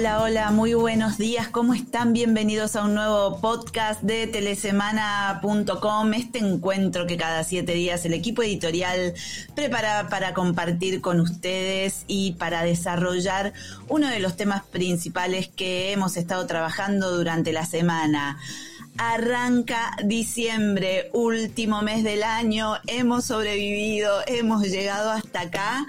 Hola, hola, muy buenos días. ¿Cómo están? Bienvenidos a un nuevo podcast de telesemana.com, este encuentro que cada siete días el equipo editorial prepara para compartir con ustedes y para desarrollar uno de los temas principales que hemos estado trabajando durante la semana. Arranca diciembre, último mes del año, hemos sobrevivido, hemos llegado hasta acá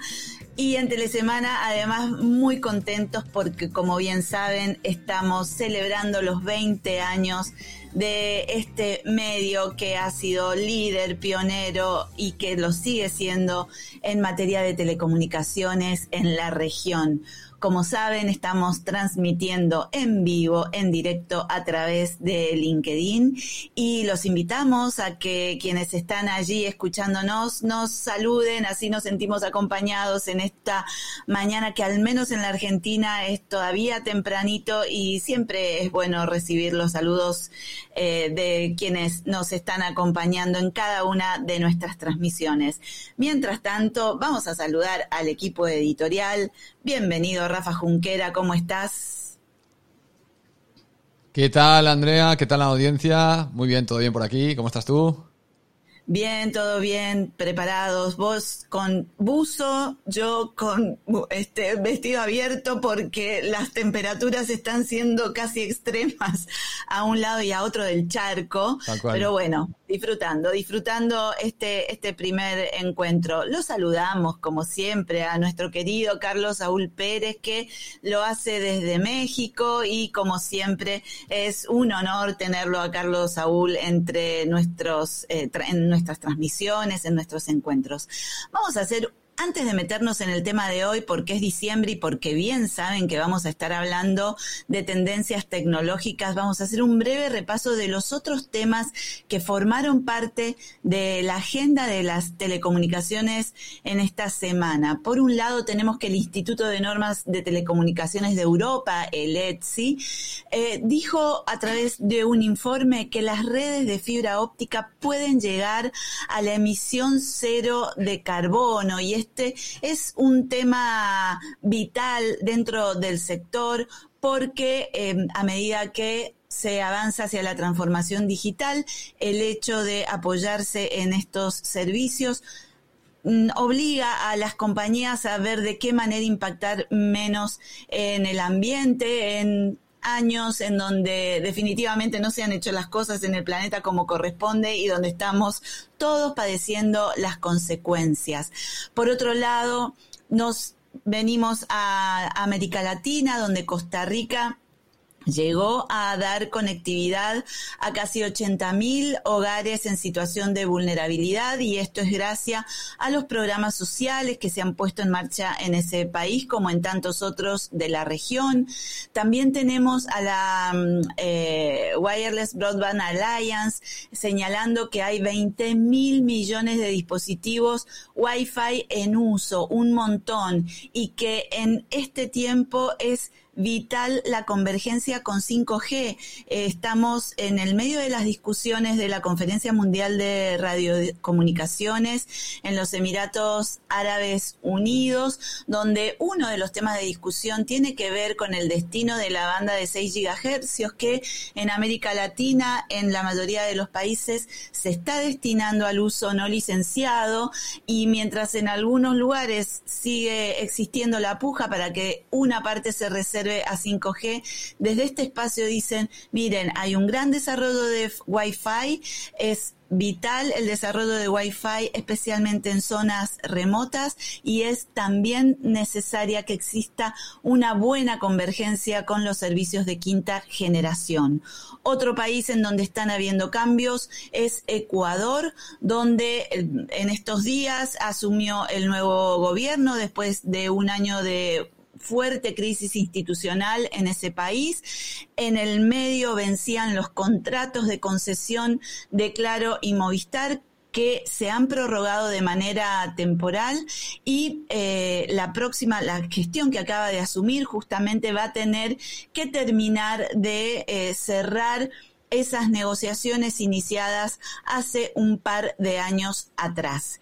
y en Telesemana, además, muy contentos porque, como bien saben, estamos celebrando los 20 años de este medio que ha sido líder, pionero y que lo sigue siendo en materia de telecomunicaciones en la región. Como saben, estamos transmitiendo en vivo, en directo a través de LinkedIn y los invitamos a que quienes están allí escuchándonos nos saluden, así nos sentimos acompañados en esta mañana que al menos en la Argentina es todavía tempranito y siempre es bueno recibir los saludos eh, de quienes nos están acompañando en cada una de nuestras transmisiones. Mientras tanto, vamos a saludar al equipo editorial. Bienvenido, Rafa Junquera, ¿cómo estás? ¿Qué tal, Andrea? ¿Qué tal la audiencia? Muy bien, todo bien por aquí. ¿Cómo estás tú? Bien, todo bien, preparados. Vos con buzo, yo con este vestido abierto porque las temperaturas están siendo casi extremas a un lado y a otro del charco. Pero bueno, disfrutando, disfrutando este, este primer encuentro. Lo saludamos, como siempre, a nuestro querido Carlos Saúl Pérez, que lo hace desde México y como siempre es un honor tenerlo a Carlos Saúl entre nuestros, eh, en nuestras transmisiones, en nuestros encuentros. Vamos a hacer antes de meternos en el tema de hoy, porque es diciembre y porque bien saben que vamos a estar hablando de tendencias tecnológicas, vamos a hacer un breve repaso de los otros temas que formaron parte de la agenda de las telecomunicaciones en esta semana. Por un lado, tenemos que el Instituto de Normas de Telecomunicaciones de Europa, el ETSI, eh, dijo a través de un informe que las redes de fibra óptica pueden llegar a la emisión cero de carbono y este es un tema vital dentro del sector porque em, a medida que se avanza hacia la transformación digital, el hecho de apoyarse en estos servicios mm, obliga a las compañías a ver de qué manera impactar menos en el ambiente, en años en donde definitivamente no se han hecho las cosas en el planeta como corresponde y donde estamos todos padeciendo las consecuencias. Por otro lado, nos venimos a América Latina, donde Costa Rica llegó a dar conectividad a casi 80.000 hogares en situación de vulnerabilidad y esto es gracias a los programas sociales que se han puesto en marcha en ese país como en tantos otros de la región. También tenemos a la mm, eh, Wireless Broadband Alliance señalando que hay 20 mil millones de dispositivos Wi-Fi en uso, un montón, y que en este tiempo es vital la convergencia con 5G. Eh, estamos en el medio de las discusiones de la Conferencia Mundial de Radiocomunicaciones en los Emiratos Árabes Unidos, donde uno de los temas de discusión tiene que ver con el destino de la banda de 6 GHz que en América Latina, en la mayoría de los países, se está destinando al uso no licenciado y mientras en algunos lugares sigue existiendo la puja para que una parte se reserve a 5G. Desde este espacio dicen, miren, hay un gran desarrollo de Wi-Fi, es vital el desarrollo de Wi-Fi, especialmente en zonas remotas, y es también necesaria que exista una buena convergencia con los servicios de quinta generación. Otro país en donde están habiendo cambios es Ecuador, donde en estos días asumió el nuevo gobierno después de un año de fuerte crisis institucional en ese país. En el medio vencían los contratos de concesión de Claro y Movistar que se han prorrogado de manera temporal y eh, la próxima, la gestión que acaba de asumir justamente va a tener que terminar de eh, cerrar esas negociaciones iniciadas hace un par de años atrás.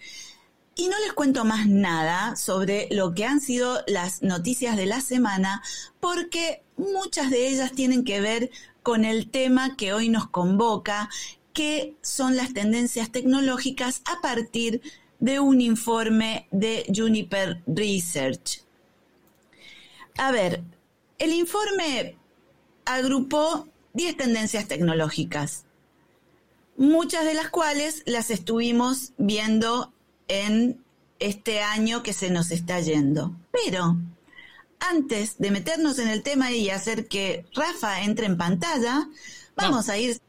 Y no les cuento más nada sobre lo que han sido las noticias de la semana, porque muchas de ellas tienen que ver con el tema que hoy nos convoca, que son las tendencias tecnológicas a partir de un informe de Juniper Research. A ver, el informe agrupó 10 tendencias tecnológicas, muchas de las cuales las estuvimos viendo en este año que se nos está yendo. Pero antes de meternos en el tema y hacer que Rafa entre en pantalla, vamos a ir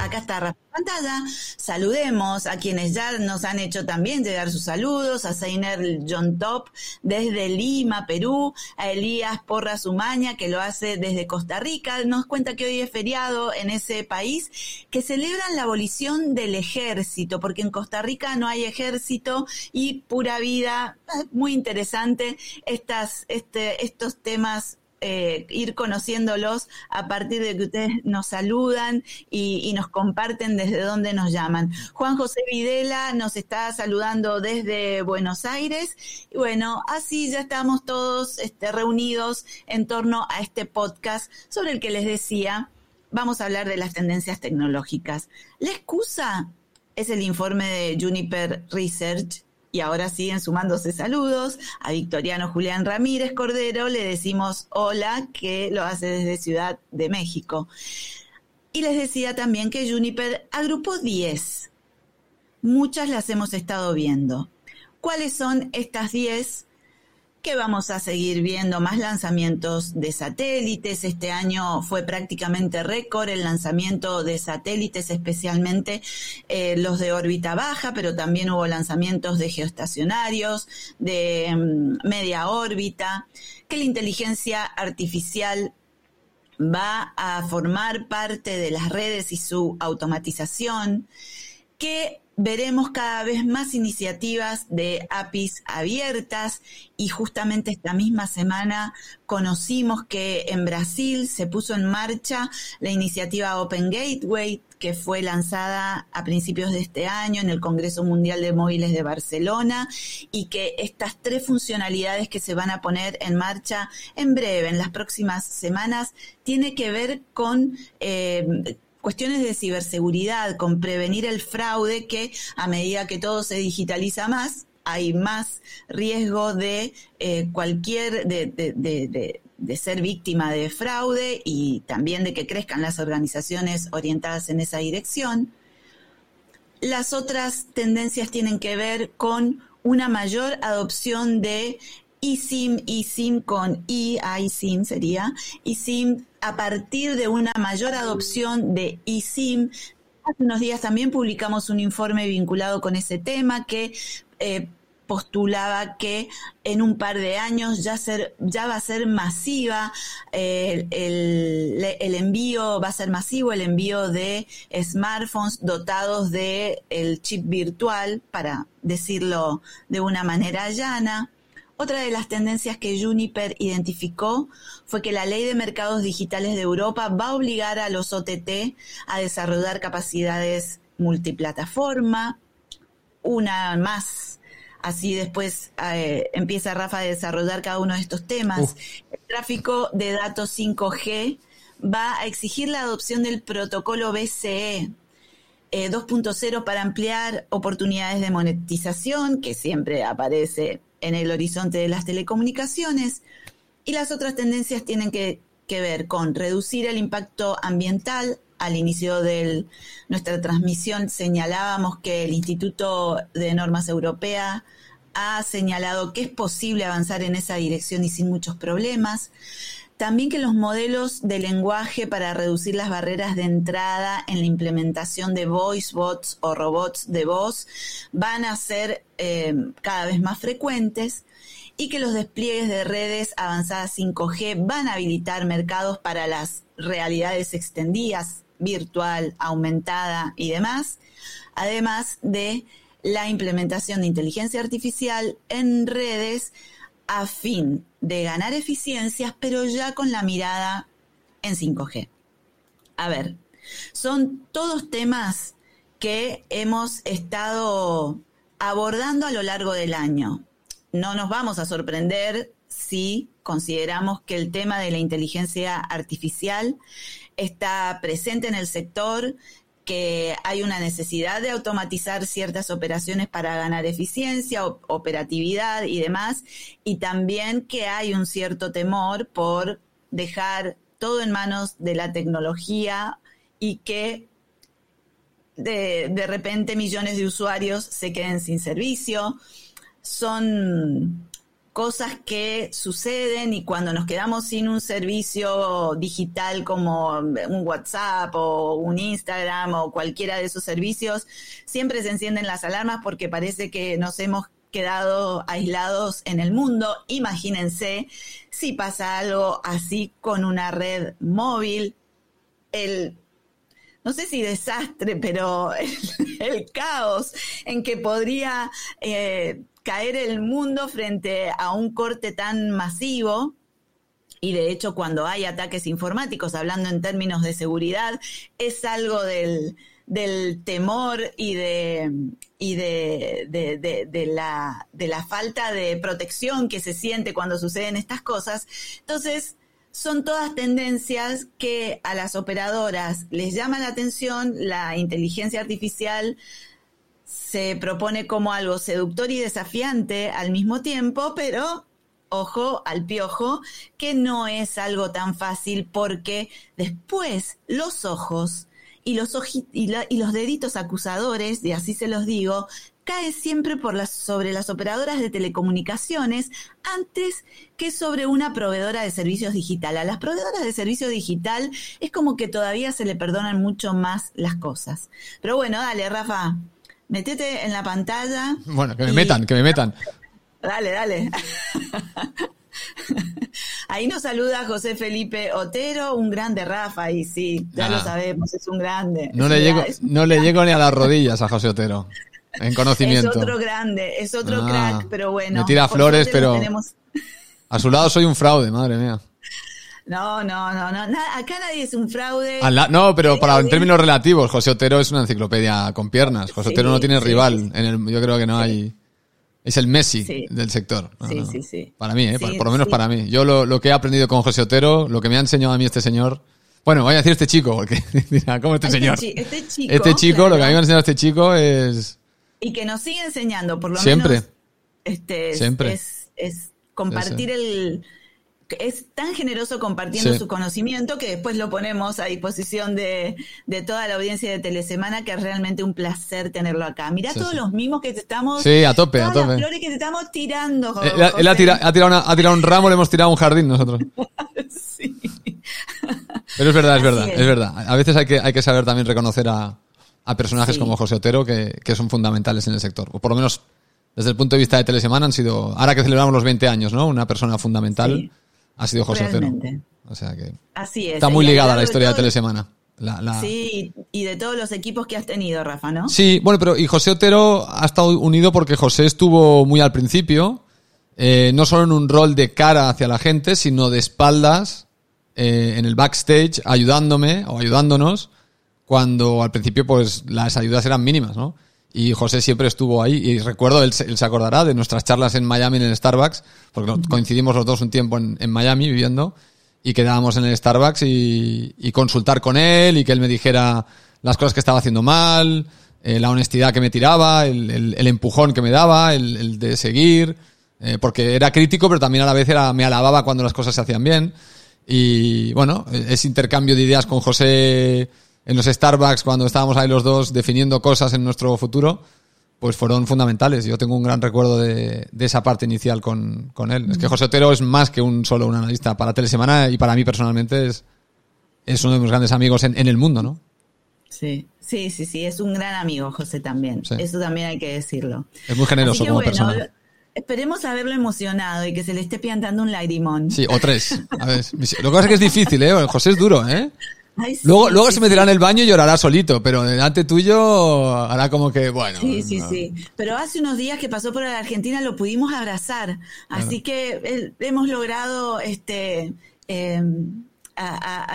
Acá está Rafa pantalla. Saludemos a quienes ya nos han hecho también llegar sus saludos, a Seiner John Top desde Lima, Perú, a Elías Porras Umaña, que lo hace desde Costa Rica. Nos cuenta que hoy es feriado en ese país, que celebran la abolición del ejército, porque en Costa Rica no hay ejército y pura vida. Muy interesante estas, este, estos temas eh, ir conociéndolos a partir de que ustedes nos saludan y, nos comparten desde dónde nos llaman. Juan José Videla nos está saludando desde Buenos Aires y bueno, así ya estamos todos este, reunidos en torno a este podcast sobre el que les decía, vamos a hablar de las tendencias tecnológicas. La excusa es el informe de Juniper Research y ahora siguen sumándose saludos. A Victoriano Julián Ramírez Cordero le decimos hola, que lo hace desde Ciudad de México. Y les decía también que Juniper agrupó 10. Muchas las hemos estado viendo. ¿Cuáles son estas 10? Que vamos a seguir viendo más lanzamientos de satélites. Este año fue prácticamente récord el lanzamiento de satélites, especialmente eh, los de órbita baja, pero también hubo lanzamientos de geoestacionarios, de mm, media órbita, que la inteligencia artificial va a formar parte de las redes y su automatización, que veremos cada vez más iniciativas de APIs abiertas y justamente esta misma semana conocimos que en Brasil se puso en marcha la iniciativa Open Gateway que fue lanzada a principios de este año en el Congreso Mundial de Móviles de Barcelona y que estas tres funcionalidades que se van a poner en marcha en breve, en las próximas semanas, tiene que ver con eh, cuestiones de ciberseguridad, con prevenir el fraude que a medida que todo se digitaliza más, hay más riesgo de eh, cualquier, de, de, de, ser víctima de fraude y también de que crezcan las organizaciones orientadas en esa dirección. Las otras tendencias tienen que ver con una mayor adopción de eSIM, eSIM con e, iSIM sería, eSIM a partir de una mayor adopción de eSIM. Hace unos días también publicamos un informe vinculado con ese tema que eh, postulaba que en un par de años ya, va a ser masiva el, el, envío, va a ser masivo el envío de smartphones dotados de el chip virtual, para decirlo de una manera llana. Otra de las tendencias que Juniper identificó fue que la ley de mercados digitales de Europa va a obligar a los OTT a desarrollar capacidades multiplataforma, una más. Así después eh, empieza Rafa a desarrollar cada uno de estos temas. El tráfico de datos 5G va a exigir la adopción del protocolo BCE, 2.0 eh, para ampliar oportunidades de monetización, que siempre aparece en el horizonte de las telecomunicaciones. Y las otras tendencias tienen que, ver con reducir el impacto ambiental. Al inicio de nuestra transmisión señalábamos que el Instituto de Normas Europea ha señalado que es posible avanzar en esa dirección y sin muchos problemas. También que los modelos de lenguaje para reducir las barreras de entrada en la implementación de voice bots o robots de voz van a ser eh, cada vez más frecuentes y que los despliegues de redes avanzadas 5G van a habilitar mercados para las realidades extendidas, virtual, aumentada y demás, además de la implementación de inteligencia artificial en redes a fin de ganar eficiencias, pero ya con la mirada en 5G. A ver, son todos temas que hemos estado abordando a lo largo del año. No nos vamos a sorprender si consideramos que el tema de la inteligencia artificial está presente en el sector, que hay una necesidad de automatizar ciertas operaciones para ganar eficiencia, operatividad y demás, y también que hay un cierto temor por dejar todo en manos de la tecnología y que de, de repente millones de usuarios se queden sin servicio. Son cosas que suceden y cuando nos quedamos sin un servicio digital como un WhatsApp o un Instagram o cualquiera de esos servicios, siempre se encienden las alarmas porque parece que nos hemos quedado aislados en el mundo. Imagínense si pasa algo así con una red móvil, el no sé si desastre, pero el, caos en que podría eh, caer el mundo frente a un corte tan masivo. Y de hecho, cuando hay ataques informáticos, hablando en términos de seguridad, es algo del, temor y de, y de, de, la, de la falta de protección que se siente cuando suceden estas cosas. Entonces, son todas tendencias que a las operadoras les llama la atención, la inteligencia artificial se propone como algo seductor y desafiante al mismo tiempo, pero ojo al piojo, que no es algo tan fácil porque después los ojos y los, y, los deditos acusadores, y así se los digo, cae siempre por las, sobre las operadoras de telecomunicaciones antes que sobre una proveedora de servicios digital. A las proveedoras de servicio digital es como que todavía se le perdonan mucho más las cosas. Pero bueno, dale, Rafa, metete en la pantalla. Bueno, que me metan, que me metan. Dale, dale. Ahí nos saluda José Felipe Otero, un grande Rafa, y sí, ya lo ah. sabemos, es un grande. No, le, llego, no le llego ni a las rodillas a José Otero, en conocimiento. Es otro grande, es otro ah. crack, pero bueno. Me tira flores, pero a su lado soy un fraude, madre mía. No, no, no, no. acá nadie es un fraude. no, pero para en términos relativos, José Otero es una enciclopedia con piernas. José Otero no tiene rival. En el, yo creo que no hay. Es el Messi del sector. sí, sí, sí. Para mí, ¿eh? por, lo menos para mí. Yo lo, que he aprendido con José Otero, lo que me ha enseñado a mí este señor. Bueno, voy a decir este chico, porque ¿cómo este, este señor? este chico. Este chico, lo que a mí me ha enseñado este chico es. Y que nos sigue enseñando, por lo Siempre. menos. Este, Siempre. Es, es compartir el es tan generoso compartiendo su conocimiento que después lo ponemos a disposición de, toda la audiencia de Telesemana, que es realmente un placer tenerlo acá. Mirá todos los mimos que te estamos... Sí, a tope, a tope. Las flores que te estamos tirando. Eh, él, ha, tirado, un ramo, le hemos tirado un jardín nosotros. sí. Pero es verdad, es verdad, es. verdad. A veces hay que, hay que saber también reconocer a, personajes como José Otero que, que son fundamentales en el sector. O por lo menos desde el punto de vista de Telesemana han sido, ahora que celebramos los 20 años, ¿no? Una persona fundamental ha sido José Otero. O sea que Así es. está muy ligada a la historia de, Telesemana. Sí, y de todos los equipos que has tenido, Rafa, ¿no? Sí, bueno, pero y José Otero ha estado unido porque José estuvo muy al principio, eh, no solo en un rol de cara hacia la gente, sino de espaldas, eh, en el backstage, ayudándome o ayudándonos, cuando al principio pues las ayudas eran mínimas, ¿no? Y José siempre estuvo ahí. Y recuerdo, él, se acordará de nuestras charlas en Miami en el Starbucks, porque coincidimos los dos un tiempo en, Miami viviendo, y quedábamos en el Starbucks y, consultar con él y que él me dijera las cosas que estaba haciendo mal, eh, la honestidad que me tiraba, el, empujón que me daba, el, de seguir, eh, porque era crítico, pero también a la vez era, me alababa cuando las cosas se hacían bien. Y bueno, ese intercambio de ideas con José en los Starbucks cuando estábamos ahí los dos definiendo cosas en nuestro futuro, pues fueron fundamentales. Yo tengo un gran recuerdo de, esa parte inicial con, él. Es que José Otero es más que un solo un analista para Telesemana y para mí personalmente es, es uno de mis grandes amigos en, el mundo, ¿no? Sí, sí, sí, sí, es un gran amigo José también. Eso también hay que decirlo. Es muy generoso como persona. Esperemos haberlo emocionado y que se le esté piantando un lagrimón. Sí, o tres. A ver, lo que pasa es que es difícil, ¿eh? José es duro, ¿eh? Luego luego se meterá en el baño y llorará solito, pero delante tuyo hará como que, bueno. Sí, sí, sí. Pero hace unos días que pasó por la Argentina lo pudimos abrazar. Así que hemos logrado este em,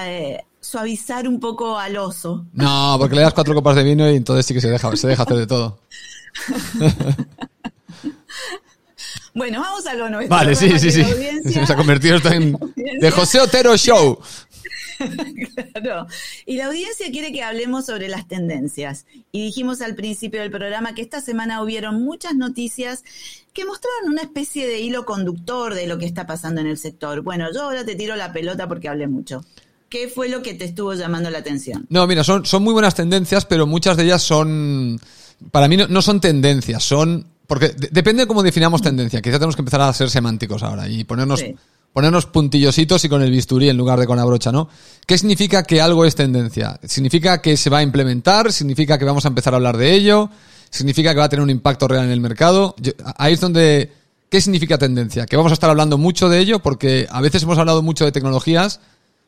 eh, suavizar un poco al oso. No, porque le das cuatro copas de vino y entonces sí que se deja, se deja hacer de todo. Bueno, vamos a lo nuestro. Vale, sí, sí, sí. Se ha convertido esto en de José Otero Show. claro. Y la audiencia quiere que hablemos sobre las tendencias. Y dijimos al principio del programa que esta semana hubieron muchas noticias que mostraban una especie de hilo conductor de lo que está pasando en el sector. Bueno, yo ahora te tiro la pelota porque hablé mucho. ¿Qué fue lo que te estuvo llamando la atención? No, mira, son, son muy buenas tendencias, pero muchas de ellas son, para mí no, son tendencias, son, porque depende de cómo definamos tendencia. Quizá tenemos que empezar a ser semánticos ahora y ponernos, ponernos puntillositos y con el bisturí en lugar de con la brocha, ¿no? ¿Qué significa que algo es tendencia? ¿Significa que se va a implementar? ¿Significa que vamos a empezar a hablar de ello? ¿Significa que va a tener un impacto real en el mercado? ahí es donde, ¿qué significa tendencia? Que vamos a estar hablando mucho de ello porque a veces hemos hablado mucho de tecnologías,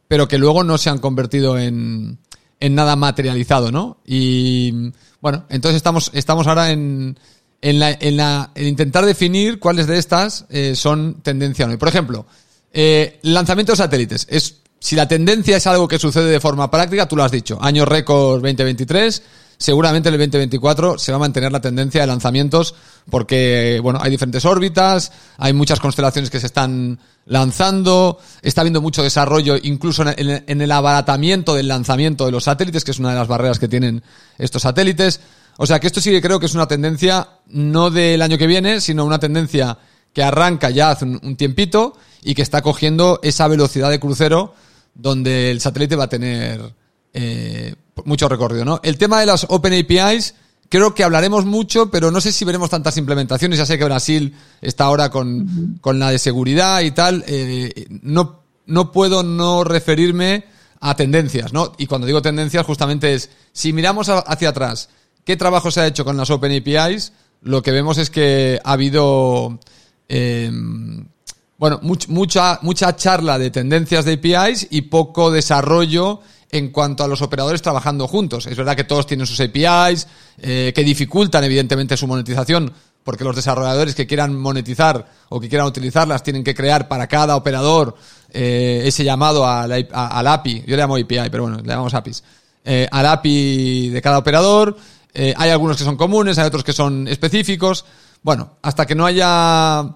pero que luego no se han convertido en, en nada materializado, ¿no? Y bueno, entonces estamos, estamos ahora en, en, la, en, la, en intentar definir cuáles de estas eh, son tendencia o no. Por ejemplo, eh, lanzamiento de satélites. Es, si la tendencia es algo que sucede de forma práctica, tú lo has dicho, año récord 2023, seguramente en el 2024 se va a mantener la tendencia de lanzamientos porque, bueno, hay diferentes órbitas, hay muchas constelaciones que se están lanzando, está habiendo mucho desarrollo incluso en el abaratamiento del lanzamiento de los satélites, que es una de las barreras que tienen estos satélites. O sea que esto sí que creo que es una tendencia no del año que viene, sino una tendencia que arranca ya hace un, tiempito y que está cogiendo esa velocidad de crucero donde el satélite va a tener eh, mucho recorrido, ¿no? El tema de las Open APIs, creo que hablaremos mucho, pero no sé si veremos tantas implementaciones. Ya sé que Brasil está ahora con, con la de seguridad y tal. Eh, no, no puedo no referirme a tendencias, ¿no? Y cuando digo tendencias, justamente es, si miramos hacia atrás, ¿qué trabajo se ha hecho con las Open APIs? Lo que vemos es que ha habido, eh, bueno, mucha, mucha charla de tendencias de APIs y poco desarrollo en cuanto a los operadores trabajando juntos. Es verdad que todos tienen sus APIs, eh, que dificultan evidentemente su monetización, porque los desarrolladores que quieran monetizar o que quieran utilizarlas tienen que crear para cada operador eh, ese llamado al, API. Yo le llamo API, pero bueno, le llamamos APIs. Eh, al API de cada operador. hay algunos que son comunes, hay otros que son específicos. Bueno, hasta que no haya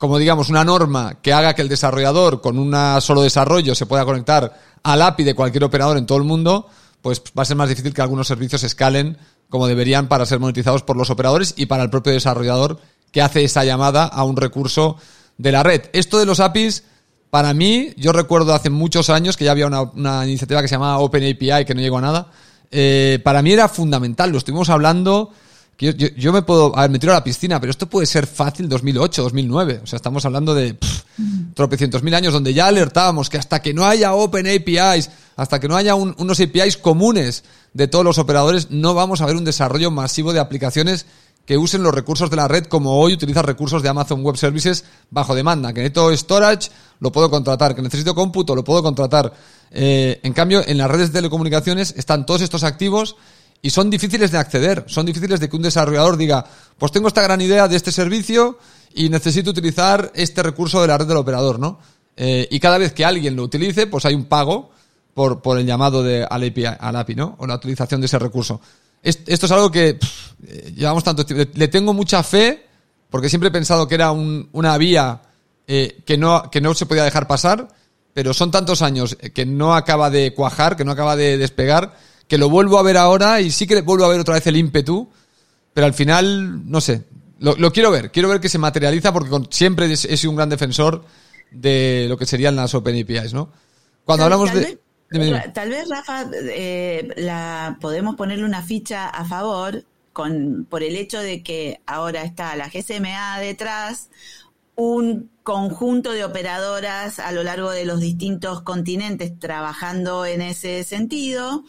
como digamos, una norma que haga que el desarrollador con un solo desarrollo se pueda conectar al API de cualquier operador en todo el mundo, pues va a ser más difícil que algunos servicios escalen como deberían para ser monetizados por los operadores y para el propio desarrollador que hace esa llamada a un recurso de la red. Esto de los APIs, para mí, yo recuerdo hace muchos años que ya había una, iniciativa que se llamaba OpenAPI que no llegó a nada. Eh, para mí era fundamental, lo estuvimos hablando yo, yo, me puedo, a ver, me tiro a la piscina, pero esto puede ser fácil 2008, 2009. O sea, estamos hablando de tropecientos mil años donde ya alertábamos que hasta que no haya Open APIs, hasta que no haya unos APIs comunes de todos los operadores, no vamos a ver un desarrollo masivo de aplicaciones que usen los recursos de la red como hoy utiliza recursos de Amazon Web Services bajo demanda. Que necesito storage, lo puedo contratar. Que necesito cómputo, lo puedo contratar. Eh, en cambio, en las redes de telecomunicaciones están todos estos activos y son difíciles de acceder, son difíciles de que un desarrollador diga, pues tengo esta gran idea de este servicio y necesito utilizar este recurso de la red del operador, ¿no? Eh, y cada vez que alguien lo utilice, pues hay un pago por, por el llamado de, al, API, al API, ¿no? O la utilización de ese recurso. esto es algo que eh, llevamos tanto tiempo. Le, tengo mucha fe, porque siempre he pensado que era un, una vía eh, que, no, que no se podía dejar pasar, pero son tantos años que no acaba de cuajar, que no acaba de despegar, que lo vuelvo a ver ahora y sí que vuelvo a ver otra vez el ímpetu, pero al final, no sé, lo, quiero ver, quiero ver que se materializa porque siempre he sido un gran defensor de lo que serían las Open APIs, ¿no? Cuando hablamos de... Tal vez, Rafa, eh, la, podemos ponerle una ficha a favor con, por el hecho de que ahora está la GSMA detrás, un conjunto de operadoras a lo largo de los distintos continentes trabajando en ese sentido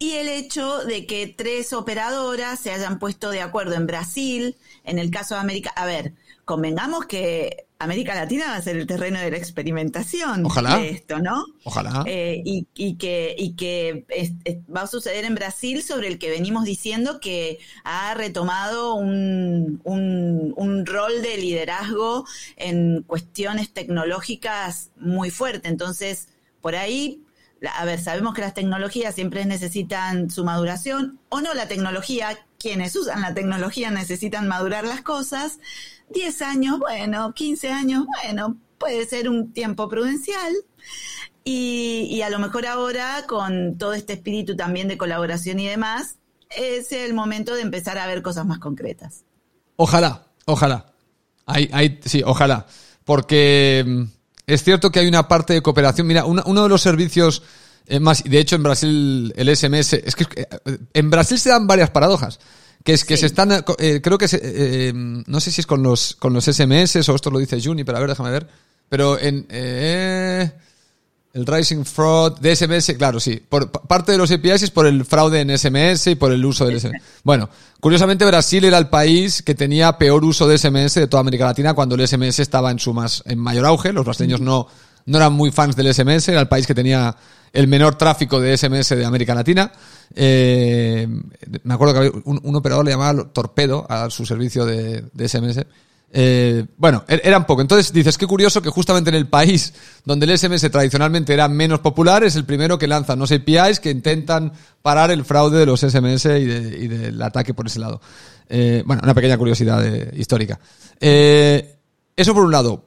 y el hecho de que tres operadoras se hayan puesto de acuerdo en Brasil, en el caso de América, a ver, convengamos que América Latina va a ser el terreno de la experimentación de esto, ¿no? Ojalá. Eh, y, que, y que va a suceder en Brasil sobre el que venimos diciendo que ha retomado un, un, un rol de liderazgo en cuestiones tecnológicas muy fuerte. Entonces, por ahí a ver, sabemos que las tecnologías siempre necesitan su maduración, o no la tecnología, quienes usan la tecnología necesitan madurar las cosas. 10 años, bueno, 15 años, bueno, puede ser un tiempo prudencial. Y, a lo mejor ahora, con todo este espíritu también de colaboración y demás, es el momento de empezar a ver cosas más concretas. Ojalá, ojalá. sí, ojalá. Porque mm, es cierto que hay una parte de cooperación. Mira, uno de los servicios eh, más, de hecho en Brasil el SMS, es que eh, en Brasil se dan varias paradojas. Que es que se están, eh, creo que se, no sé si es con los, con los SMS o esto lo dice Juni, pero a ver, déjame ver. Pero en, el Rising Fraud de SMS, claro, sí. Por parte de los APIs es por el fraude en SMS y por el uso del SMS. Bueno, curiosamente Brasil era el país que tenía peor uso de SMS de toda América Latina cuando el SMS estaba en su más en mayor auge. Los brasileños no no eran muy fans del SMS, era el país que tenía el menor tráfico de SMS de América Latina. Eh, me acuerdo que había un, operador le llamaba Torpedo a su servicio de, de SMS eh, bueno, er, eran poco. Entonces dices, qué curioso que justamente en el país donde el SMS tradicionalmente era menos popular, es el primero que lanza unos APIs que intentan parar el fraude de los SMS y, del ataque por ese lado. Eh, bueno, una pequeña curiosidad eh, histórica. eso por un lado.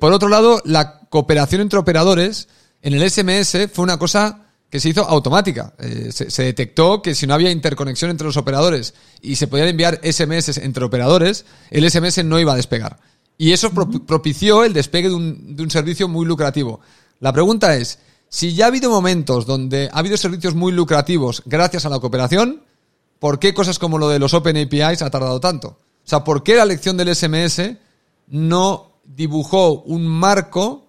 por otro lado, la cooperación entre operadores en el SMS fue una cosa que se hizo automática. Eh, se, detectó que si no había interconexión entre los operadores y se podían enviar SMS entre operadores, el SMS no iba a despegar. Y eso propició el despegue de un, de un servicio muy lucrativo. La pregunta es, si ya ha habido momentos donde ha habido servicios muy lucrativos gracias a la cooperación, ¿por qué cosas como lo de los Open APIs ha tardado tanto? O sea, ¿por qué la lección del SMS no dibujó un marco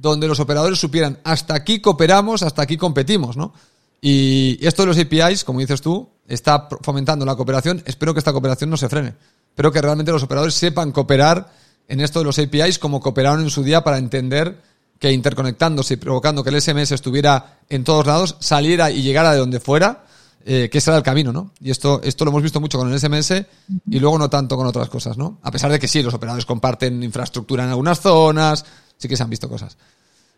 donde los operadores supieran hasta aquí cooperamos, hasta aquí competimos, ¿no? Y esto de los APIs, como dices tú, está fomentando la cooperación. Espero que esta cooperación no se frene. Espero que realmente los operadores sepan cooperar en esto de los APIs como cooperaron en su día para entender que interconectándose y provocando que el SMS estuviera en todos lados, saliera y llegara de donde fuera, eh, que ese el camino, ¿no? Y esto, esto lo hemos visto mucho con el SMS y luego no tanto con otras cosas, ¿no? A pesar de que sí, los operadores comparten infraestructura en algunas zonas, sí que se han visto cosas.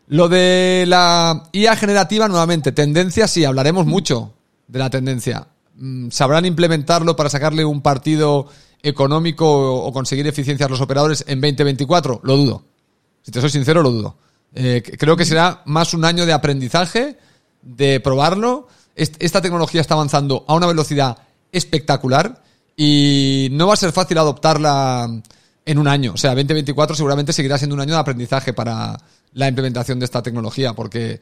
Lo de la IA generativa, nuevamente, tendencia, sí, hablaremos mucho de la tendencia. Mm, ¿Sabrán implementarlo para sacarle un partido económico o conseguir eficiencias los operadores en 2024? Lo dudo. Si te soy sincero, lo dudo. Eh, creo que será más un año de aprendizaje, de probarlo. Esta tecnología está avanzando a una velocidad espectacular y no va a ser fácil adoptarla en un año. O sea, 2024 seguramente seguirá siendo un año de aprendizaje para la implementación de esta tecnología, porque,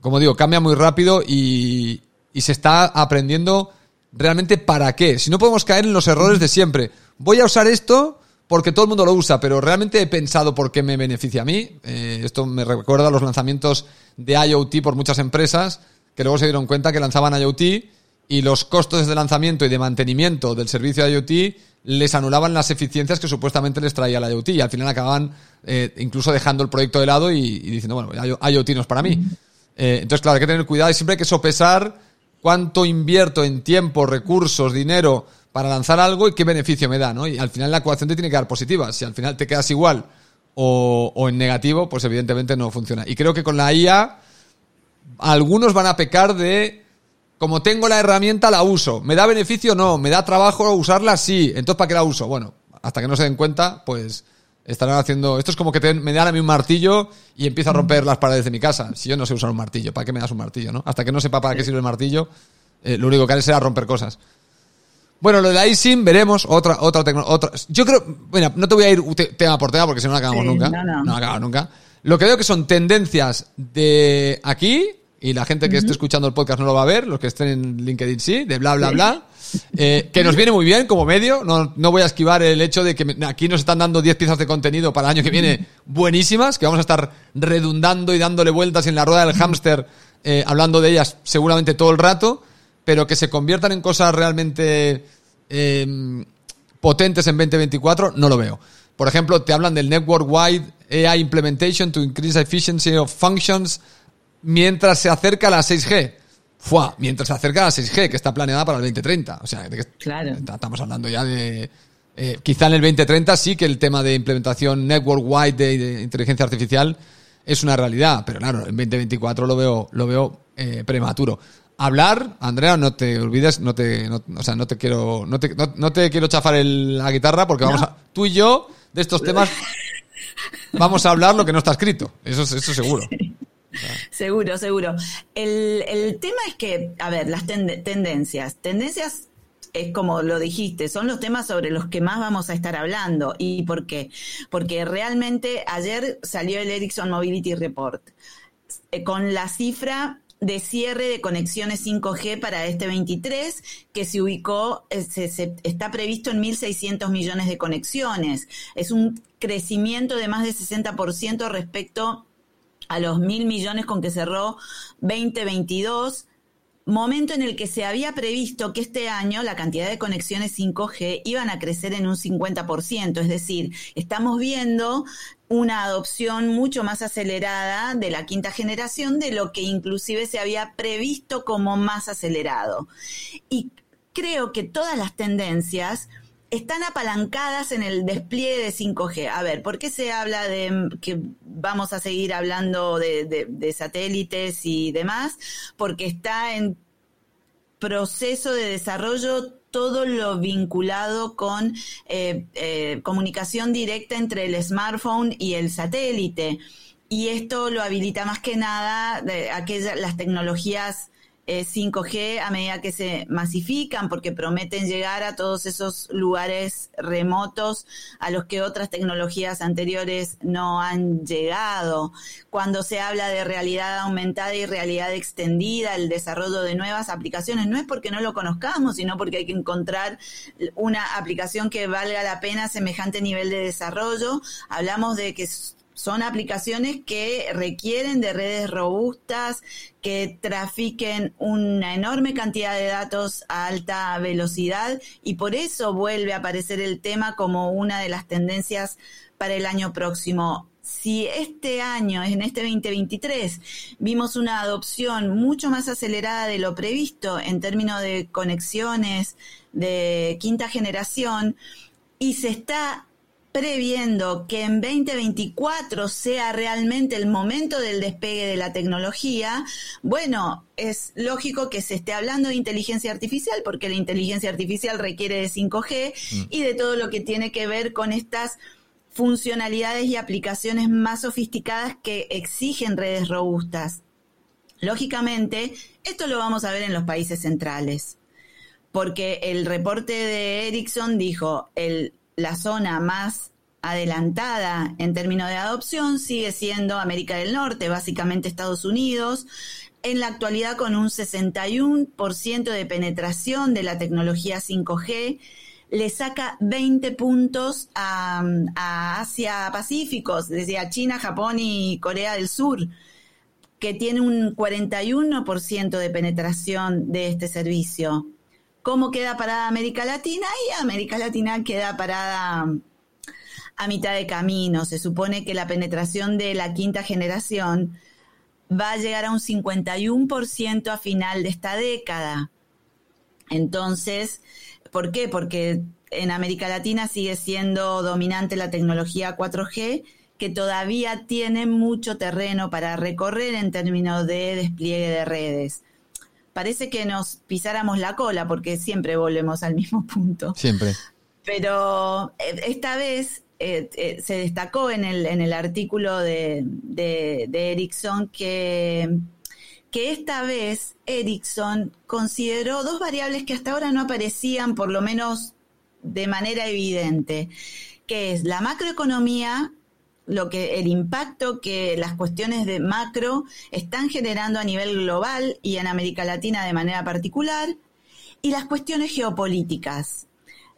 como digo, cambia muy rápido y, se está aprendiendo realmente para qué. Si no podemos caer en los errores de siempre. Voy a usar esto porque todo el mundo lo usa, pero realmente he pensado por qué me beneficia a mí. Eh, esto me recuerda a los lanzamientos de IoT por muchas empresas que luego se dieron cuenta que lanzaban IoT y los costos de lanzamiento y de mantenimiento del servicio de IoT les anulaban las eficiencias que supuestamente les traía la IoT y al final acababan eh, incluso dejando el proyecto de lado y, diciendo, bueno, IoT no es para mí. Eh, entonces, claro, hay que tener cuidado y siempre hay que sopesar cuánto invierto en tiempo, recursos, dinero para lanzar algo y qué beneficio me da, ¿no? Y al final la ecuación te tiene que dar positiva. Si al final te quedas igual o, o en negativo, pues evidentemente no funciona. Y creo que con la IA algunos van a pecar de como tengo la herramienta, la uso. ¿Me da beneficio? No. ¿Me da trabajo usarla? Sí. Entonces, ¿para qué la uso? Bueno, hasta que no se den cuenta, pues estarán haciendo. Esto es como que me dan a mí un martillo y empiezo a romper las paredes de mi casa. Si yo no sé usar un martillo, ¿para qué me das un martillo, no? Hasta que no sepa para qué sirve el martillo, eh, lo único que haré será romper cosas. Bueno, lo de ISIM, veremos. Otra, otra otra. Yo creo. Bueno, no te voy a ir tema por tema porque si no, no acabamos nunca. No, no. no acabamos nunca. Lo que veo que son tendencias de aquí y la gente que esté escuchando el podcast no lo va a ver, los que estén en LinkedIn sí, de bla, bla, bla. Eh, que nos viene muy bien como medio. No, no voy a esquivar el hecho de que aquí nos están dando 10 piezas de contenido para el año que viene buenísimas, que vamos a estar redundando y dándole vueltas en la rueda del hámster, eh, hablando de ellas seguramente todo el rato, pero que se conviertan en cosas realmente em, potentes en 2024, no lo veo. Por ejemplo, te hablan del Network Wide AI Implementation to Increase Efficiency of Functions mientras se acerca la 6G. Fua, mientras se acerca la 6G, que está planeada para el 2030. O sea, claro. estamos hablando ya de... Eh, quizá en el 2030 sí que el tema de implementación network-wide de, inteligencia artificial es una realidad, pero claro, en 2024 lo veo, lo veo eh, prematuro. Hablar, Andrea, no te olvides, no te, no, o sea, no te quiero, no te, no, te quiero chafar el, la guitarra porque vamos a, tú y yo de estos temas vamos a hablar lo que no está escrito. Eso, eso seguro. Seguro, seguro. El, el, tema es que, a ver, las tendencias. Tendencias es como lo dijiste, son los temas sobre los que más vamos a estar hablando. ¿Y por qué? Porque realmente ayer salió el Ericsson Mobility Report eh, con la cifra de cierre de conexiones 5G para este 23, que se ubicó, eh, se, está previsto en 1.600 millones de conexiones. Es un crecimiento de más de 60% respecto a los mil millones con que cerró 2022 momento en el que se había previsto que este año la cantidad de conexiones 5G iban a crecer en un 50%, es decir, estamos viendo una adopción mucho más acelerada de la quinta generación de lo que inclusive se había previsto como más acelerado. Y creo que todas las tendencias están apalancadas en el despliegue de 5G. A ver, ¿por qué se habla de que vamos a seguir hablando de, satélites y demás? Porque está en proceso de desarrollo todo lo vinculado con eh, eh, comunicación directa entre el smartphone y el satélite. Y esto lo habilita más que nada de aquellas, las tecnologías 5G eh, a medida que se masifican, porque prometen llegar a todos esos lugares remotos a los que otras tecnologías anteriores no han llegado. Cuando se habla de realidad aumentada y realidad extendida, el desarrollo de nuevas aplicaciones, no es porque no lo conozcamos, sino porque hay que encontrar una aplicación que valga la pena semejante nivel de desarrollo. Hablamos de que son aplicaciones que requieren de redes robustas, que trafiquen una enorme cantidad de datos a alta velocidad y por eso vuelve a aparecer el tema como una de las tendencias para el año próximo. Si este año, en este 2023, vimos una adopción mucho más acelerada de lo previsto en términos de conexiones de quinta generación, y se está previendo que en 2024 sea realmente el momento del despegue de la tecnología, bueno, es lógico que se esté hablando de inteligencia artificial porque la inteligencia artificial requiere de 5G mm. y de todo lo que tiene que ver con estas funcionalidades y aplicaciones más sofisticadas que exigen redes robustas. Lógicamente, esto lo vamos a ver en los países centrales, porque el reporte de Ericsson dijo, el la zona más adelantada en términos de adopción sigue siendo América del Norte, básicamente Estados Unidos, en la actualidad con un 61% de penetración de la tecnología 5G, le saca 20 puntos a, Asia Pacífico, desde China, Japón y Corea del Sur, que tiene un 41% de penetración de este servicio cómo queda parada América Latina y América Latina queda parada a mitad de camino. Se supone que la penetración de la quinta generación va a llegar a un 51% a final de esta década. Entonces, ¿por qué? Porque en América Latina sigue siendo dominante la tecnología 4G, que todavía tiene mucho terreno para recorrer en términos de despliegue de redes parece que nos pisáramos la cola porque siempre volvemos al mismo punto. Siempre. Pero eh, esta vez eh, eh, se destacó en el, en el artículo de, de, Ericsson que, que esta vez Ericsson consideró dos variables que hasta ahora no aparecían, por lo menos de manera evidente, que es la macroeconomía lo que el impacto que las cuestiones de macro están generando a nivel global y en América Latina de manera particular y las cuestiones geopolíticas.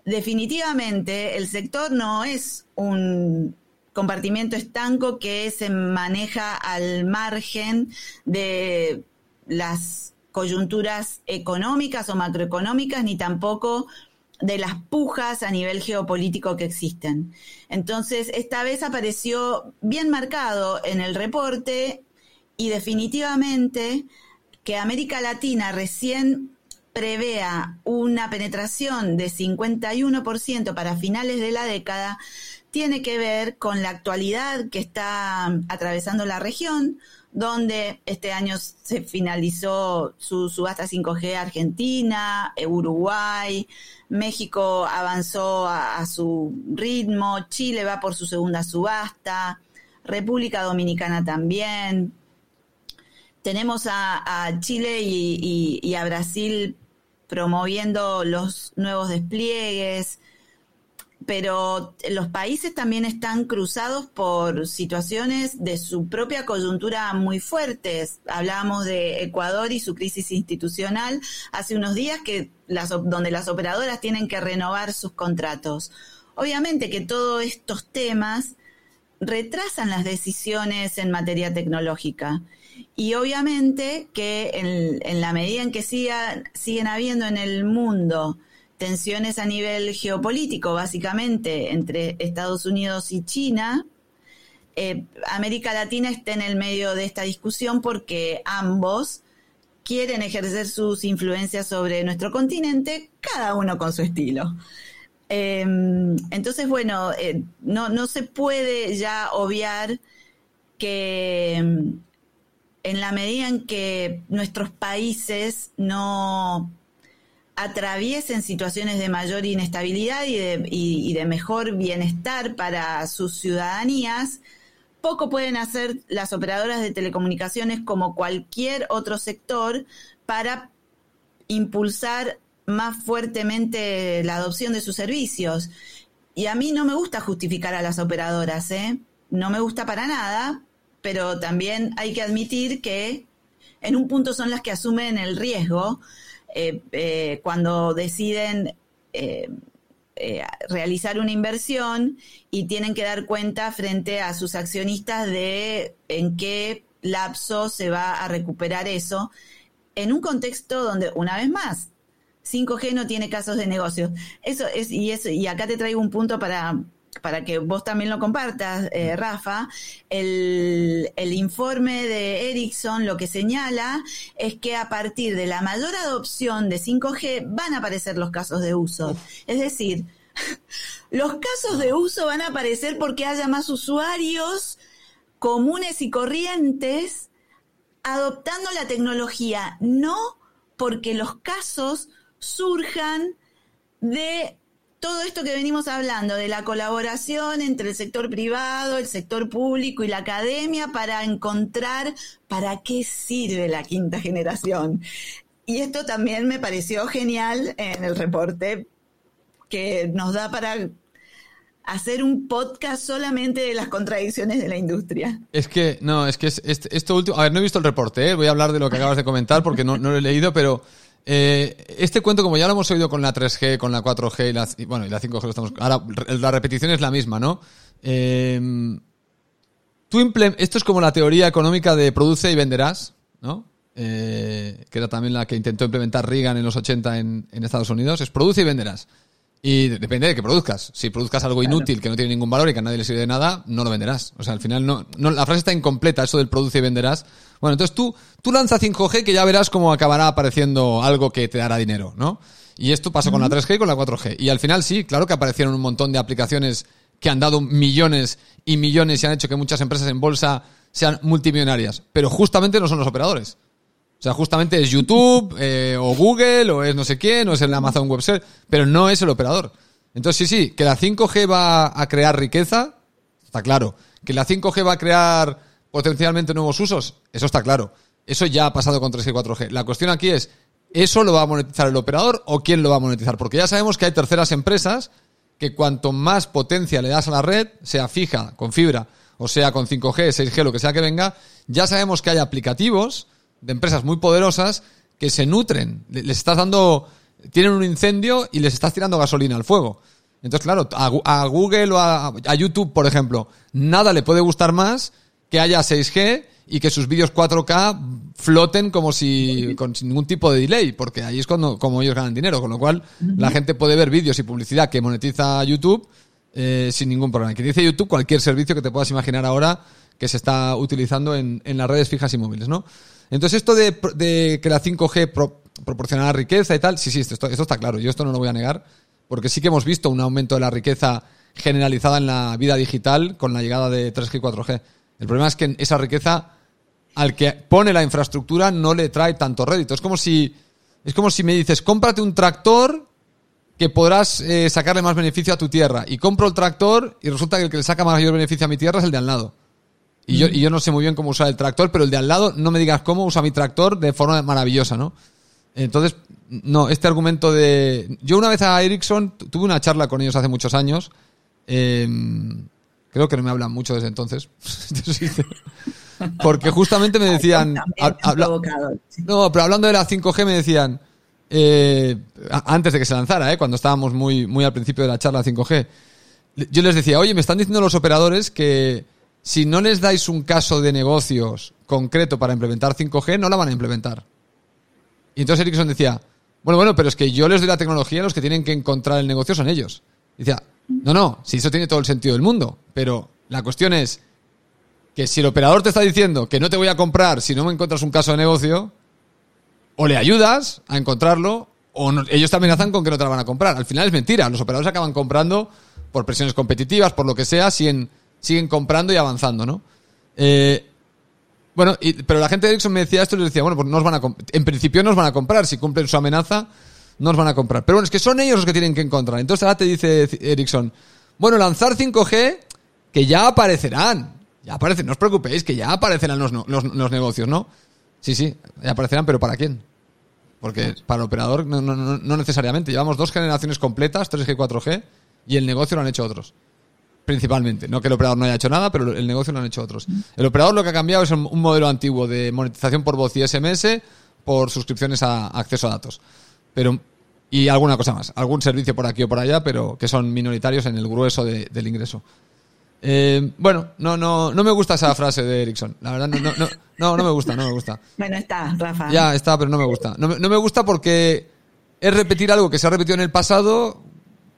Definitivamente el sector no es un compartimiento estanco que se maneja al margen de las coyunturas económicas o macroeconómicas, ni tampoco de las pujas a nivel geopolítico que existen. Entonces, esta vez apareció bien marcado en el reporte y definitivamente que América Latina recién prevea una penetración de 51% para finales de la década, tiene que ver con la actualidad que está atravesando la región, donde este año se finalizó su subasta 5G Argentina, Uruguay, México avanzó a, su ritmo, Chile va por su segunda subasta, República Dominicana también. Tenemos a, Chile y a Brasil promoviendo los nuevos despliegues pero los países también están cruzados por situaciones de su propia coyuntura muy fuertes. Hablábamos de Ecuador y su crisis institucional hace unos días que las, donde las operadoras tienen que renovar sus contratos. Obviamente que todos estos temas retrasan las decisiones en materia tecnológica. Y obviamente que en, en la medida en que siga, siguen habiendo en el mundo tensiones a nivel geopolítico, básicamente, entre Estados Unidos y China, eh, América Latina está en el medio de esta discusión porque ambos quieren ejercer sus influencias sobre nuestro continente, cada uno con su estilo. Em, entonces, bueno, eh, no, no se puede ya obviar que em, en la medida en que nuestros países no atraviesen situaciones de mayor inestabilidad y de, mejor bienestar para sus ciudadanías, poco pueden hacer las operadoras de telecomunicaciones como cualquier otro sector para impulsar más fuertemente la adopción de sus servicios. Y a mí no me gusta justificar a las operadoras, ¿eh? No me gusta para nada, pero también hay que admitir que en un punto son las que asumen el riesgo eh, eh, cuando deciden eh, realizar una inversión y tienen que dar cuenta frente a sus accionistas de en qué lapso se va a recuperar eso, en un contexto donde, una vez más, 5G no tiene casos de negocio. Eso es, y eso, y acá te traigo un punto para, para que vos también lo compartas, eh, Rafa, el, informe de Ericsson lo que señala es que a partir de la mayor adopción de 5G van a aparecer los casos de uso. Es decir, los casos de uso van a aparecer porque haya más usuarios comunes y corrientes adoptando la tecnología, no porque los casos surjan de todo esto que venimos hablando de la colaboración entre el sector privado, el sector público y la academia para encontrar para qué sirve la quinta generación. Y esto también me pareció genial en el reporte que nos da para hacer un podcast solamente de las contradicciones de la industria. Es que, no, es que es, esto último, a ver, no he visto el reporte, ¿eh? voy a hablar de lo que acabas de comentar porque no lo he leído, pero eh, este cuento, como ya lo hemos oído con la 3G, con la 4G y la, bueno, y la 5G, lo estamos, ahora la repetición es la misma, ¿no? Eh, tú esto es como la teoría económica de produce y venderás, ¿no? Eh, que era también la que intentó implementar Reagan en los 80 en, en Estados Unidos, es produce y venderás. Y depende de que produzcas. Si produzcas algo inútil que no tiene ningún valor y que a nadie le sirve de nada, no lo venderás. O sea, al final no, no la frase está incompleta, eso del produce y venderás. Bueno, entonces tú, tú lanza 5G que ya verás cómo acabará apareciendo algo que te dará dinero, ¿no? Y esto pasó con la 3G y con la 4G. Y al final sí, claro que aparecieron un montón de aplicaciones que han dado millones y millones y han hecho que muchas empresas en bolsa sean multimillonarias. Pero justamente no son los operadores. O sea, justamente es YouTube, eh, o Google, o es no sé quién, o es el Amazon Web Service, pero no es el operador. Entonces, sí, sí, que la 5G va a crear riqueza, está claro. Que la 5G va a crear potencialmente nuevos usos, eso está claro. Eso ya ha pasado con 3G y 4G. La cuestión aquí es, ¿eso lo va a monetizar el operador o quién lo va a monetizar? Porque ya sabemos que hay terceras empresas que cuanto más potencia le das a la red, sea fija, con fibra, o sea con 5G, 6G, lo que sea que venga, ya sabemos que hay aplicativos de empresas muy poderosas que se nutren. Les estás dando, tienen un incendio y les estás tirando gasolina al fuego. Entonces, claro, a, Google o a, a, YouTube, por ejemplo, nada le puede gustar más que haya 6G y que sus vídeos 4K floten como si con sin ningún tipo de delay, porque ahí es cuando como ellos ganan dinero, con lo cual la gente puede ver vídeos y publicidad que monetiza YouTube eh, sin ningún problema. Que dice YouTube cualquier servicio que te puedas imaginar ahora que se está utilizando en, en las redes fijas y móviles, ¿no? Entonces, esto de, que la 5G proporcionará riqueza y tal, sí, sí, esto, esto está claro. Yo esto no lo voy a negar, porque sí que hemos visto un aumento de la riqueza generalizada en la vida digital con la llegada de 3G y 4G. El problema es que esa riqueza al que pone la infraestructura no le trae tanto rédito. Es como si, es como si me dices, cómprate un tractor que podrás eh, sacarle más beneficio a tu tierra. Y compro el tractor y resulta que el que le saca mayor beneficio a mi tierra es el de al lado. Y, yo, y yo no sé muy bien cómo usar el tractor, pero el de al lado, no me digas cómo usa mi tractor de forma maravillosa, ¿no? Entonces, no, este argumento de... Yo una vez a Ericsson tuve una charla con ellos hace muchos años. Em, creo que no me hablan mucho desde entonces. Porque justamente me decían... no, pero hablando de la 5G me decían... Eh, antes de que se lanzara, eh, cuando estábamos muy, muy al principio de la charla 5G, yo les decía, oye, me están diciendo los operadores que si no les dais un caso de negocios concreto para implementar 5G, no la van a implementar. Y entonces Ericsson decía, bueno, bueno, pero es que yo les doy la tecnología, los que tienen que encontrar el negocio son ellos. Y decía, no, no, si eso tiene todo el sentido del mundo, pero la cuestión es que si el operador te está diciendo que no te voy a comprar si no me encuentras un caso de negocio, o le ayudas a encontrarlo, o ellos te amenazan con que no te la van a comprar. Al final es mentira, los operadores acaban comprando por presiones competitivas, por lo que sea, siguen, comprando y avanzando, ¿no? Eh, bueno, pero la gente de Ericsson me decía esto y les decía, bueno, pues van a en principio nos van a comprar, si cumplen su amenaza, nos van a comprar. Pero bueno, es que son ellos los que tienen que encontrar. Entonces ahora te dice Ericsson, bueno, lanzar 5G, que ya aparecerán. Ya aparecen, no os preocupéis, que ya aparecerán los, los negocios, ¿no? Sí, sí, ya aparecerán, pero ¿para quién? Porque para el operador no, no, no, necesariamente. Llevamos dos generaciones completas, 3G y 4G, y el negocio lo han hecho otros. Principalmente. No que el operador no haya hecho nada, pero el negocio lo han hecho otros. El operador lo que ha cambiado es un modelo antiguo de monetización por voz y SMS por suscripciones a acceso a datos. Pero, y alguna cosa más. Algún servicio por aquí o por allá, pero que son minoritarios en el grueso del ingreso. Eh, bueno, no, no, no me gusta esa frase de Ericsson. La verdad, no, no, no, no, me gusta, no me gusta. Bueno, está, Rafa. Ya, está, pero no me gusta. No, me gusta porque es repetir algo que se ha repetido en el pasado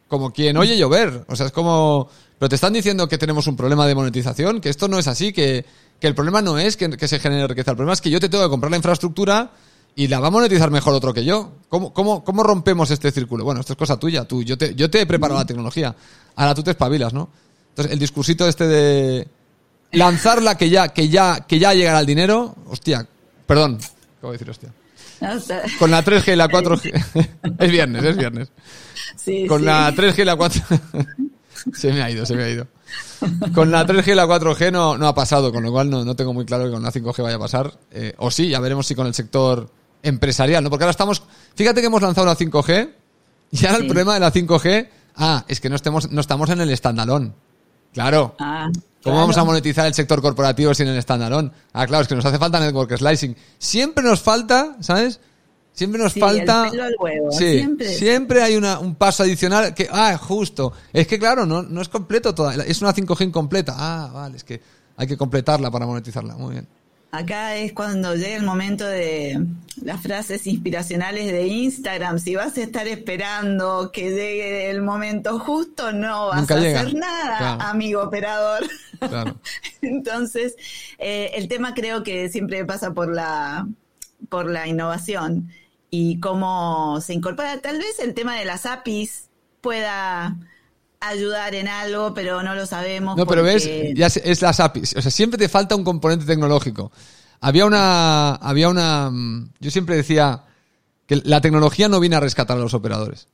como quien oye llover. O sea, es como... Pero te están diciendo que tenemos un problema de monetización, que esto no es así, que, que el problema no es que, se genere riqueza. El problema es que yo te tengo que comprar la infraestructura y la va a monetizar mejor otro que yo. ¿Cómo, cómo, cómo rompemos este círculo? Bueno, esto es cosa tuya. Tú, yo, te, yo te he preparado la tecnología. Ahora tú te espabilas, ¿no? Entonces, el discursito este de lanzarla que ya, que ya, que ya llegará el dinero, hostia, perdón, ¿qué voy a decir hostia? Con la 3G y la 4G. es viernes, es viernes. con la 3G y la 4G. se me ha ido, se me ha ido. Con la 3G y la 4G no, no ha pasado, con lo cual no, no tengo muy claro que con la 5G vaya a pasar. Eh, o sí, ya veremos si con el sector empresarial, ¿no? Porque ahora estamos. Fíjate que hemos lanzado la 5G y ahora el problema de la 5G. Ah, es que no, estemos, no estamos en el standalone. Claro. Ah, ¿Cómo vamos a monetizar el sector corporativo sin el standalone? Ah, claro, es que nos hace falta network slicing. Siempre nos falta, ¿sabes? Siempre nos falta. sí, siempre. hay una, un paso adicional que, ah, justo. Es que claro, no, no es completo toda. Es una 5G incompleta. Ah, vale, es que hay que completarla para monetizarla. Muy bien. Acá es cuando llega el momento de las frases inspiracionales de Instagram. Si vas a estar esperando que llegue el momento justo, no vas a hacer nada, amigo operador. Entonces, eh, el tema creo que siempre pasa por la, por la innovación y cómo se incorpora. Tal vez el tema de las APIs pueda ayudar en algo, pero no lo sabemos. No, pero ves, ya es las APIs. O sea, siempre te falta un componente tecnológico. Había una, había una, yo siempre decía que la tecnología no viene a rescatar a los operadores.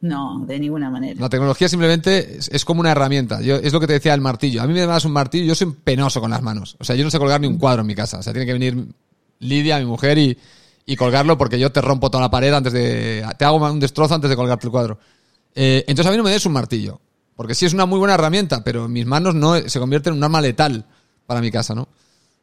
No, de ninguna manera. La tecnología simplemente es, como una herramienta. Yo, es lo que te decía el martillo. A mí me das un martillo, yo soy penoso con las manos. O sea, yo no sé colgar ni un cuadro en mi casa. O sea, tiene que venir Lidia, mi mujer, y, y colgarlo porque yo te rompo toda la pared antes de... Te hago un destrozo antes de colgarte el cuadro. Eh, entonces a mí no me des un martillo. Porque sí es una muy buena herramienta, pero en mis manos no se convierte en un arma letal para mi casa, ¿no?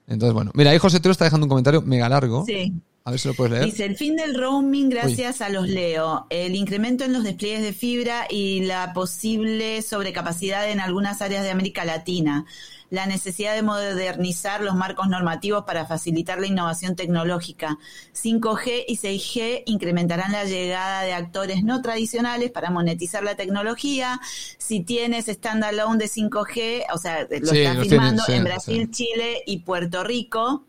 Entonces, bueno. Mira, ahí José Tero está dejando un comentario mega largo. Sí. A ver si lo puedes leer. Dice, el fin del roaming gracias a los Leo, el incremento en los despliegues de fibra y la posible sobrecapacidad en algunas áreas de América Latina la necesidad de modernizar los marcos normativos para facilitar la innovación tecnológica. 5G y 6G incrementarán la llegada de actores no tradicionales para monetizar la tecnología. Si tienes standalone de 5G, o sea, lo estás firmando en Brasil, Chile y Puerto Rico,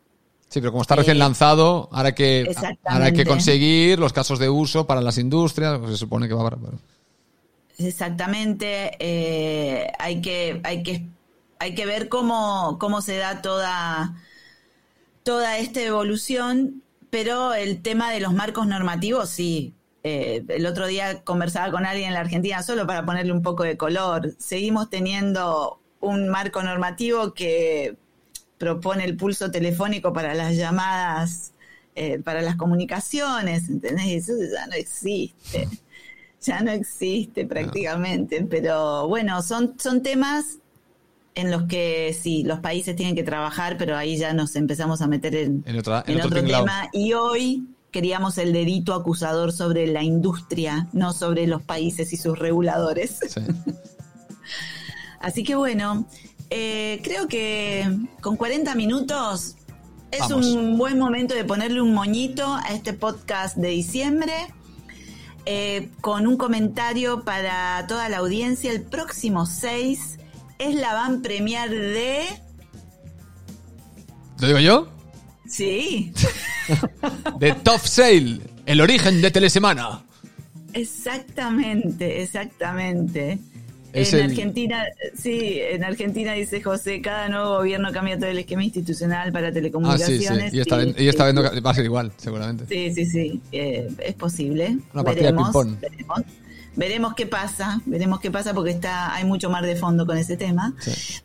Sí, pero como está recién eh, lanzado, ahora que, ahora hay que conseguir los casos de uso para las industrias, pues se supone que va a... Exactamente, eh, hay que hay que hay que ver cómo, cómo se da toda, toda esta evolución, pero el tema de los marcos normativos sí. Eh, el otro día conversaba con alguien en la Argentina solo para ponerle un poco de color. Seguimos teniendo un marco normativo que propone el pulso telefónico para las llamadas, eh, para las comunicaciones, ¿entendés? Eso ya no existe, ya no existe prácticamente, pero bueno, son, son temas en los que sí, los países tienen que trabajar, pero ahí ya nos empezamos a meter en, otro, otro tema. Y hoy queríamos el dedito acusador sobre la industria, no sobre los países y sus reguladores. Así que bueno, eh, creo que con 40 minutos es un buen momento de ponerle un moñito a este podcast de diciembre. Eh, con un comentario para toda la audiencia. El próximo 6 es la van premier de. ¿Lo digo yo? Sí. de Top Sale, el origen de Telesemana. Exactamente, exactamente. En Argentina, sí, en Argentina dice José, cada nuevo gobierno cambia todo el esquema institucional para telecomunicaciones. Ah, sí, sí. Y vez, y esta vez va a ser igual, seguramente. Sí, sí, sí. Eh, es posible. Una partida de ping-pong. Veremos qué pasa, veremos qué pasa porque está hay mucho más de fondo con ese tema.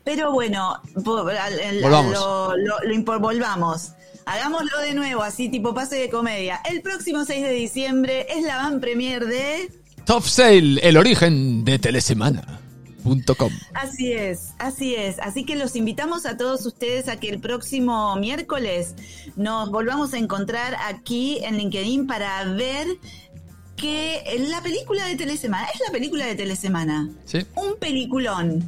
Pero bueno, volvamos. Lo, volvamos. Hagámoslo de nuevo, así tipo pase de comedia. El próximo 6 de diciembre es la van premier de... Top Sale, el origen de Telesemana. Así es, así es. Así que los invitamos a todos ustedes a que el próximo miércoles nos volvamos a encontrar aquí en LinkedIn para ver que la película de Telesemana, es la película de Telesemana. Sí. Un peliculón.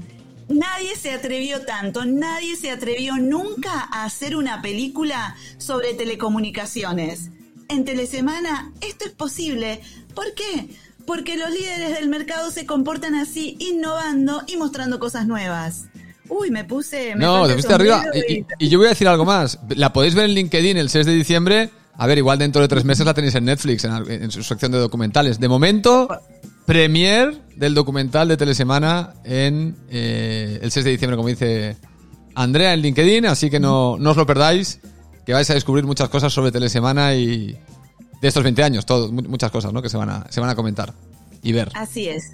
Nadie se atrevió tanto, nadie se atrevió nunca a hacer una película sobre telecomunicaciones. En Telesemana esto es posible. ¿Por qué? Porque los líderes del mercado se comportan así, innovando y mostrando cosas nuevas. Uy, me puse... no, te fuiste arriba. Y, y, yo voy a decir algo más. La podéis ver en LinkedIn el 6 de diciembre a ver, igual dentro de tres meses la tenéis en Netflix, en, su sección de documentales. De momento, premier del documental de Telesemana en eh, el 6 de diciembre, como dice Andrea en LinkedIn, así que no, no os lo perdáis, que vais a descubrir muchas cosas sobre Telesemana y de estos 20 años, muchas cosas ¿no? que se van, a, se van a comentar y ver. Así es.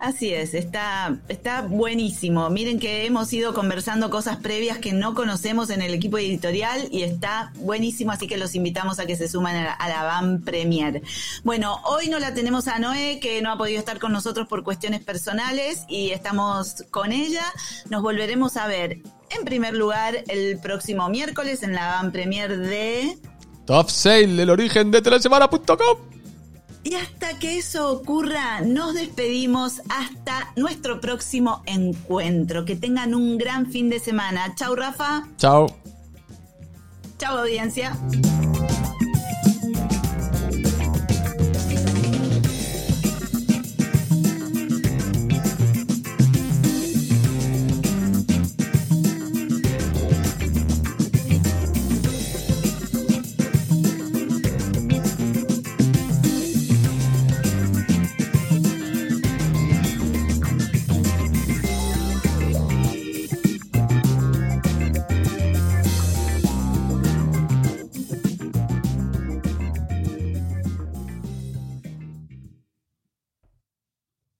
Así es, está, está buenísimo. Miren que hemos ido conversando cosas previas que no conocemos en el equipo editorial y está buenísimo, así que los invitamos a que se suman a la, Van Premier. Bueno, hoy no la tenemos a Noé, que no ha podido estar con nosotros por cuestiones personales y estamos con ella. Nos volveremos a ver en primer lugar el próximo miércoles en la Van Premier de... Top Sale, el origen de telesemana.com. Y hasta que eso ocurra, nos despedimos hasta nuestro próximo encuentro. Que tengan un gran fin de semana. Chau, Rafa. Chao. Chau, audiencia.